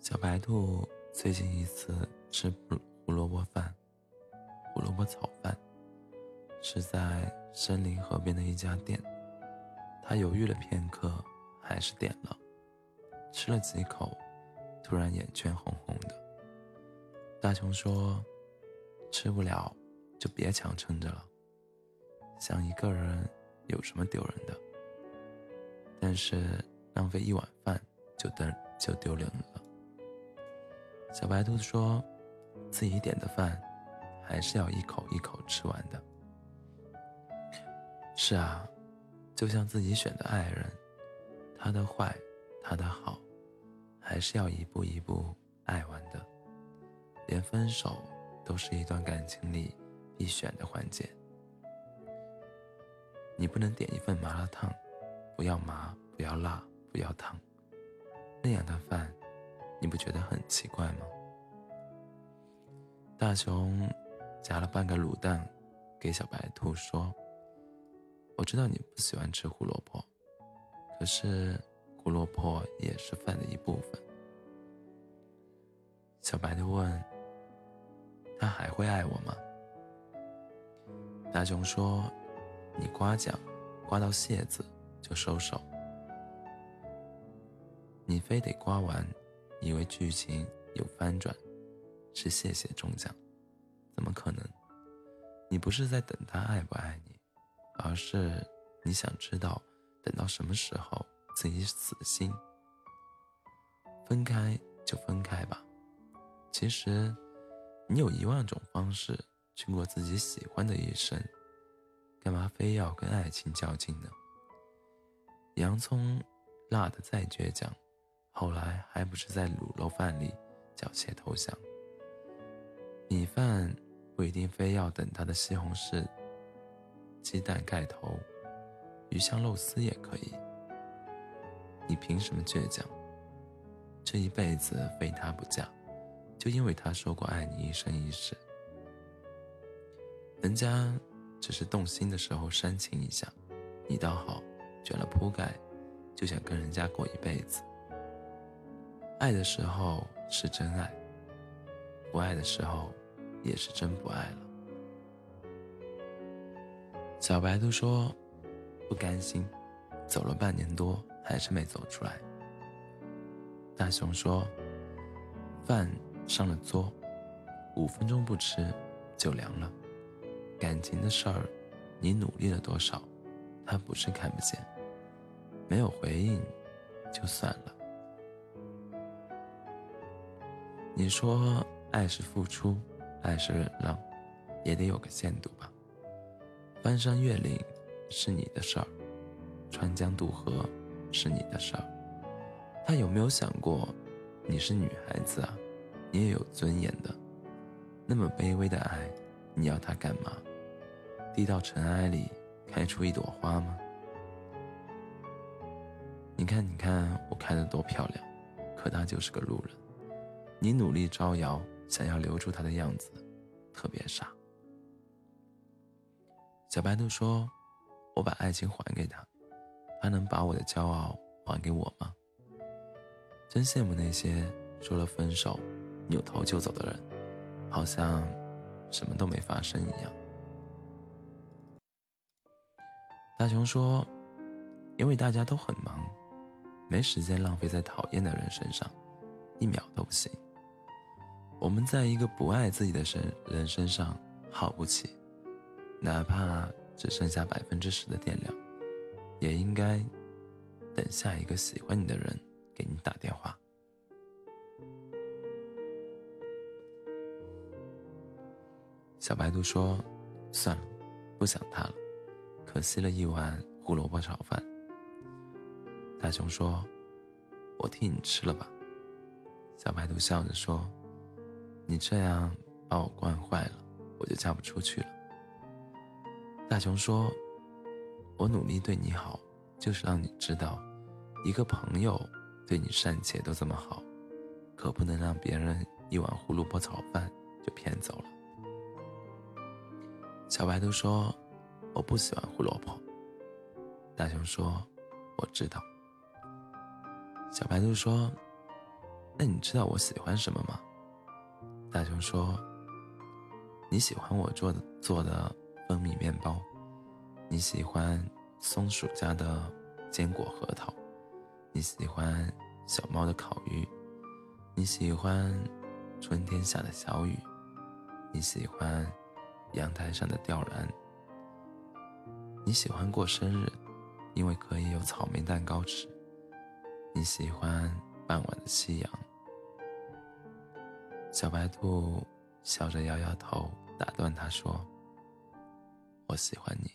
小白兔最近一次吃胡萝卜饭、胡萝卜炒饭，是在森林河边的一家店。他犹豫了片刻，还是点了。吃了几口，突然眼圈红红的。大熊说：“吃不了就别强撑着了。想一个人有什么丢人的？但是浪费一碗饭就等就丢人了。”小白兔说：“自己点的饭，还是要一口一口吃完的。”是啊，就像自己选的爱人，他的坏，他的好，还是要一步一步爱完的。连分手都是一段感情里必选的环节。你不能点一份麻辣烫，不要麻，不要辣，不要烫，那样的饭。你不觉得很奇怪吗？大熊夹了半个卤蛋给小白兔说：“我知道你不喜欢吃胡萝卜，可是胡萝卜也是饭的一部分。”小白兔问：“他还会爱我吗？”大熊说：“你刮奖刮到蟹子就收手，你非得刮完。”以为剧情有翻转，是谢谢中奖，怎么可能？你不是在等他爱不爱你，而是你想知道等到什么时候自己死心。分开就分开吧，其实你有一万种方式去过自己喜欢的一生，干嘛非要跟爱情较劲呢？洋葱辣的再倔强。后来还不是在卤肉饭里缴械投降？米饭不一定非要等他的西红柿鸡蛋盖头，鱼香肉丝也可以。你凭什么倔强？这一辈子非他不嫁，就因为他说过爱你一生一世。人家只是动心的时候煽情一下，你倒好，卷了铺盖就想跟人家过一辈子。爱的时候是真爱，不爱的时候也是真不爱了。小白兔说：“不甘心，走了半年多还是没走出来。”大熊说：“饭上了桌，五分钟不吃就凉了。感情的事儿，你努力了多少，他不是看不见，没有回应就算了。”你说爱是付出，爱是忍让，也得有个限度吧。翻山越岭是你的事儿，穿江渡河是你的事儿。他有没有想过，你是女孩子啊，你也有尊严的。那么卑微的爱，你要他干嘛？低到尘埃里开出一朵花吗？你看，你看，我开的多漂亮，可他就是个路人。你努力招摇，想要留住他的样子，特别傻。小白兔说：“我把爱情还给他，他能把我的骄傲还给我吗？”真羡慕那些说了分手，扭头就走的人，好像什么都没发生一样。大熊说：“因为大家都很忙，没时间浪费在讨厌的人身上，一秒都不行。”我们在一个不爱自己的身人身上耗不起，哪怕只剩下百分之十的电量，也应该等下一个喜欢你的人给你打电话。小白兔说：“算了，不想他了，可惜了一碗胡萝卜炒饭。”大熊说：“我替你吃了吧。”小白兔笑着说。你这样把我惯坏了，我就嫁不出去了。大熊说：“我努力对你好，就是让你知道，一个朋友对你善解都这么好，可不能让别人一碗胡萝卜炒饭就骗走了。”小白兔说：“我不喜欢胡萝卜。”大熊说：“我知道。”小白兔说：“那你知道我喜欢什么吗？大熊说：“你喜欢我做的做的蜂蜜面包，你喜欢松鼠家的坚果核桃，你喜欢小猫的烤鱼，你喜欢春天下的小雨，你喜欢阳台上的吊兰，你喜欢过生日，因为可以有草莓蛋糕吃，你喜欢傍晚的夕阳。”小白兔笑着摇摇头，打断他说：“我喜欢你。”